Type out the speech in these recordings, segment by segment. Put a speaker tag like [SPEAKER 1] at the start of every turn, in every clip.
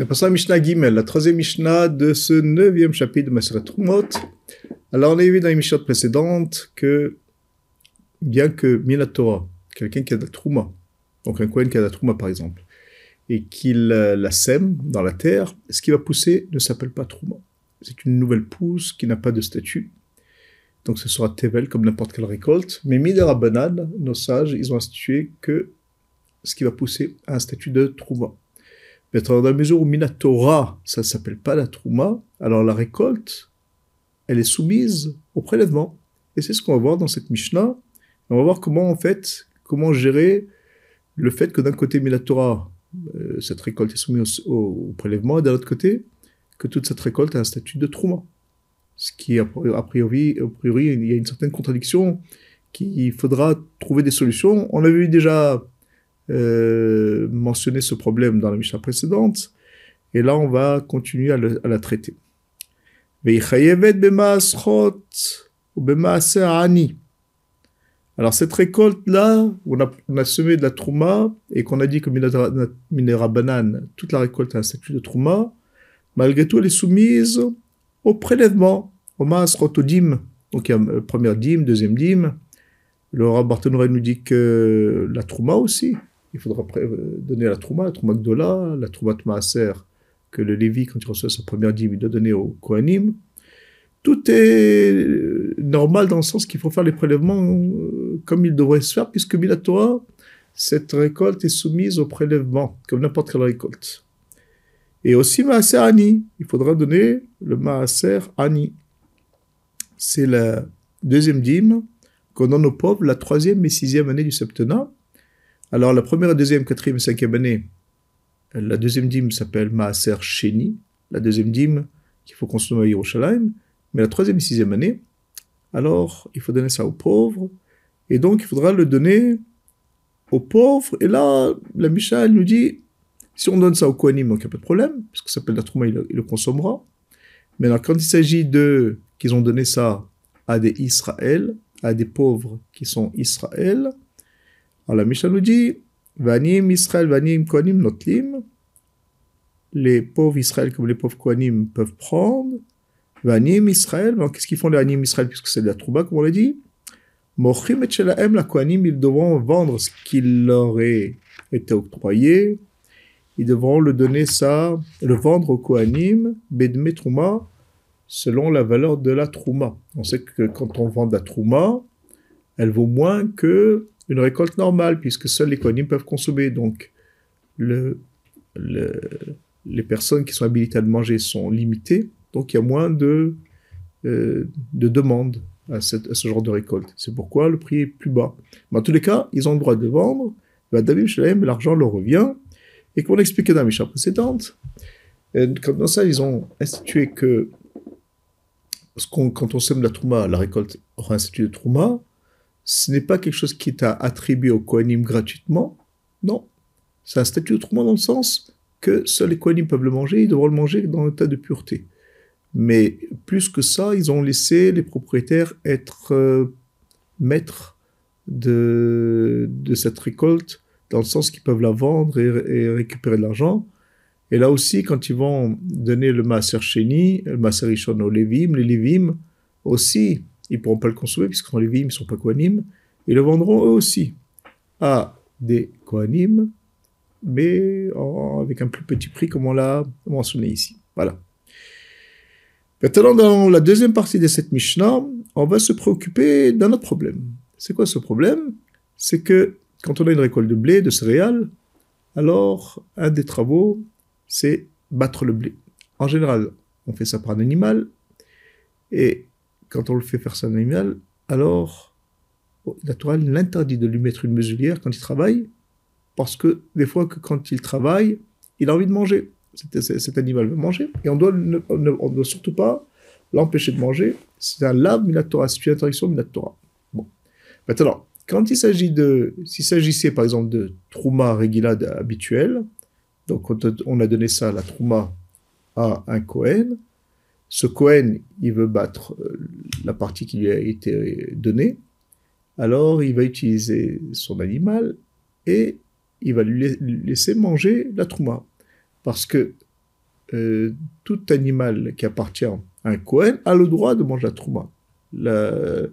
[SPEAKER 1] Est passé à Mishnah Gimel, la troisième Mishnah de ce neuvième chapitre de Maseret Trumot. Alors, on a vu dans les Mishnah précédentes que, bien que Minatora, quelqu'un qui a de la Trouma, donc un Kohen qui a de la Trouma par exemple, et qu'il la sème dans la terre, ce qui va pousser ne s'appelle pas Trouma. C'est une nouvelle pousse qui n'a pas de statut. Donc ce sera Tevel comme n'importe quelle récolte. Mais Midera Banane, nos sages, ils ont institué que ce qui va pousser a un statut de Trouma. Mais dans la mesure où Minatora, ça ne s'appelle pas la Trouma, alors la récolte, elle est soumise au prélèvement. Et c'est ce qu'on va voir dans cette Mishnah. On va voir comment, en fait, comment gérer le fait que d'un côté, Minatora, euh, cette récolte est soumise au, prélèvement, et d'un autre côté, que toute cette récolte a un statut de Trouma. Ce qui, a priori, il y a une certaine contradiction qu'il faudra trouver des solutions. On avait déjà euh, mentionné ce problème dans la Mishnah précédente, et là on va continuer à, la traiter. Alors cette récolte-là, on a, on a, semé de la trouma et qu'on a dit que minera banane, toute la récolte a un statut de trouma, malgré tout elle est soumise au prélèvement, au masrotodim. Donc il y a euh, première dîme, deuxième dîme. Le Rav nous dit que la trouma aussi, il faudra euh, donner la trouma, la trouma gdola, la trouma maaser, que le Lévi, quand il reçoit sa première dîme, il doit donner au Kohanim. Tout est euh, normal dans le sens qu'il faut faire les prélèvements euh, comme il devrait se faire, puisque Torah, cette récolte est soumise au prélèvement, comme n'importe quelle récolte. Et aussi Maaser Ani, il faudra donner le Maaser Ani. C'est la deuxième dîme qu'on donne aux pauvres la troisième et sixième année du septennat. Alors la première, deuxième, quatrième cinquième année, la deuxième dîme s'appelle Maaser Sheni, la deuxième dîme qu'il faut consommer à Yerushalayim, mais la troisième et sixième année, alors il faut donner ça aux pauvres, et donc il faudra le donner aux pauvres, et là, la Misha, nous dit, si on donne ça aux Kohanim, donc il n'y a pas de problème, parce que ça s'appelle la Trouma, il, le consommera, mais alors, quand il s'agit de qu'ils ont donné ça à des Israël, à des pauvres qui sont Israël, alors la Mishnah nous dit, Vanim Israël, Vanim Kohanim Notlim, les pauvres Israël comme les pauvres Kohanim peuvent prendre, Vanim Israël, qu'est-ce qu'ils font les Vanim Israël puisque c'est de la trouba comme on l'a dit Mochim et Shelaem, la Kohanim, ils devront vendre ce qui leur est été octroyé, ils devront le donner ça, le vendre au Kohanim, Bedme Trouma, selon la valeur de la Trouma. On sait que quand on vend de la Trouma, elle vaut moins que une récolte normale, puisque seuls les Kohanim peuvent consommer. Donc, le, les personnes qui sont habilitées à manger sont limitées, donc il y a moins de, euh, de demandes à, ce genre de récolte. C'est pourquoi le prix est plus bas. Mais en tous les cas, ils ont le droit de vendre, l'argent leur revient, et comme on expliqué dans la Mishnah précédente, euh, quand dans ça, ils ont institué que quand on sème la trouma, la récolte aura un statut de trouma, ce n'est pas quelque chose qui est attribué au Kohanim gratuitement. Non. C'est un statut autrement dans le sens que seuls les Kohanim peuvent le manger, ils devront le manger dans l'état de pureté. Mais plus que ça, ils ont laissé les propriétaires être euh, maîtres de, cette récolte, dans le sens qu'ils peuvent la vendre et, récupérer de l'argent. Et là aussi, quand ils vont donner le Maaser Sheni, le Maaser Rishon aux Lévim, les Lévim aussi, ils ne pourront pas le consommer puisque dans les vignes, ils ne sont pas Kohanim. Ils le vendront eux aussi à des Kohanim, mais avec un plus petit prix comme on l'a mentionné ici. Voilà. Maintenant, dans la deuxième partie de cette Mishnah, on va se préoccuper d'un autre problème. C'est quoi ce problème? C'est que quand on a une récolte de blé, de céréales, alors un des travaux, c'est battre le blé. En général, on fait ça par un animal, et quand on le fait faire son animal, alors la Torah l'interdit de lui mettre une muselière quand il travaille, parce que des fois que quand il travaille, il a envie de manger. Cet, animal veut manger, et on doit ne doit surtout pas l'empêcher de manger. C'est un lave minatora, c'est une interdiction minatora. Bon. Maintenant, quand il s'agit de, s'il s'agissait par exemple de trouma regila habituel, donc on a donné ça, la trouma, à un Kohen, ce Cohen, il veut battre euh, la partie qui lui a été donnée, alors il va utiliser son animal et il va lui laisser manger la trouma. Parce que euh, tout animal qui appartient à un Kohen a le droit de manger la trouma. La, euh,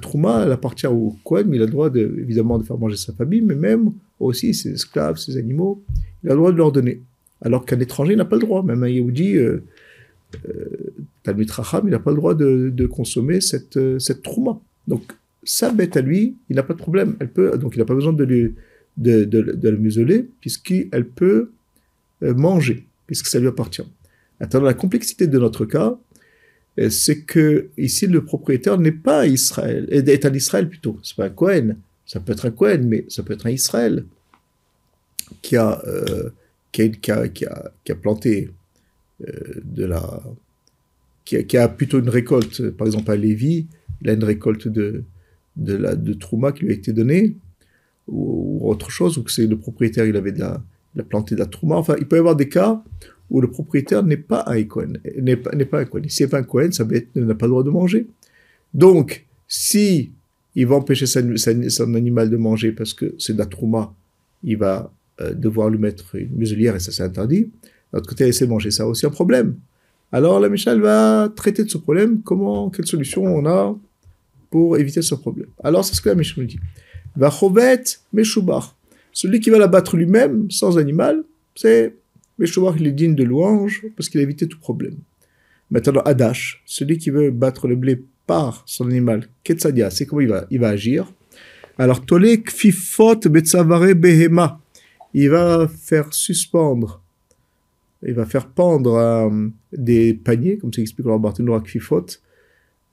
[SPEAKER 1] trouma, elle appartient au Kohen, mais il a le droit de, évidemment de faire manger sa famille, mais même aussi ses esclaves, ses animaux, il a le droit de leur donner. Alors qu'un étranger n'a pas le droit. Même un Yehudi, Talmud Racham, il n'a pas le droit de, consommer cette, euh, cette. Donc, sa bête à lui, il n'a pas de problème. Elle peut, donc, il n'a pas besoin de, lui, de, museler, puisqu'elle peut euh, manger, puisque ça lui appartient. Attends, la complexité de notre cas, euh, c'est que ici le propriétaire n'est pas Israël, est un Israël plutôt. C'est pas un Cohen. Ça peut être un Cohen, mais ça peut être un Israël qui a, euh, planté euh, de la, qui a, plutôt une récolte. Par exemple, à Lévi, il a une récolte de de la de Trouma qui lui a été donnée ou, autre chose, ou que c'est le propriétaire, il avait la, a planté de la Trouma. Enfin, il peut y avoir des cas où le propriétaire n'est pas un Cohen, n'est pas, n'est pas un Cohen. C'est un Cohen, bête n'a pas le droit de manger. Donc, si il va empêcher son, son animal de manger parce que c'est de la trouma, il va euh, devoir lui mettre une muselière et ça c'est interdit. D'un côté, laisser manger ça aussi un problème. Alors la Michel va traiter de ce problème. Comment, quelle solution on a pour éviter ce problème Alors c'est ce que la Michel nous dit. Va chovet meshubar. Celui qui va l'abattre lui-même, sans animal, c'est Meshubar, il est digne de louange parce qu'il a évité tout problème. Maintenant, Adash, celui qui veut battre le blé par son animal, Ketsadia, c'est comment il va, il va agir? Alors, Tolek Fifot Betsavare Behema, il va faire suspendre, il va faire pendre euh, des paniers, comme ça explique le Barthénois Kfifot,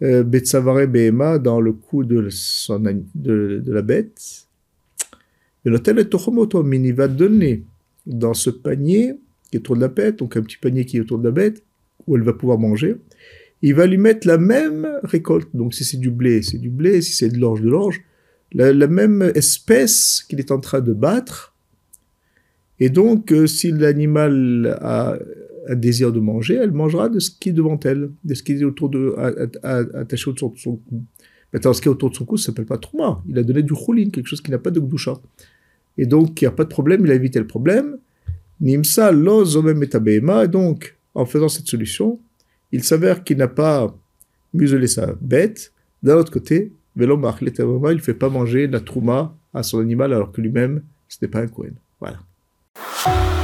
[SPEAKER 1] euh, Betsavare Behema dans le cou de, la bête. Et l'hôtel est il va donner dans ce panier qui est autour de la bête, donc un petit panier qui est autour de la bête, où elle va pouvoir manger, il va lui mettre la même récolte. Donc si c'est du blé, c'est du blé, si c'est de l'orge, de l'orge, la, même espèce qu'il est en train de battre. Et donc, euh, si l'animal a un désir de manger, elle mangera de ce qui est devant elle, de ce qui est autour de, attaché autour de son cou. Maintenant, ce qui est autour de son cou, ça s'appelle pas trouma. Il a donné du choulin, quelque chose qui n'a pas de gdoucha. Et donc, il n'y a pas de problème, il a évité le problème. Nimsa lo zomem et donc, en faisant cette solution, il s'avère qu'il n'a pas muselé sa bête. D'un autre côté, Velomach, il ne fait pas manger la trouma à son animal alors que lui-même, ce n'est pas un Kohen. Voilà. Bye.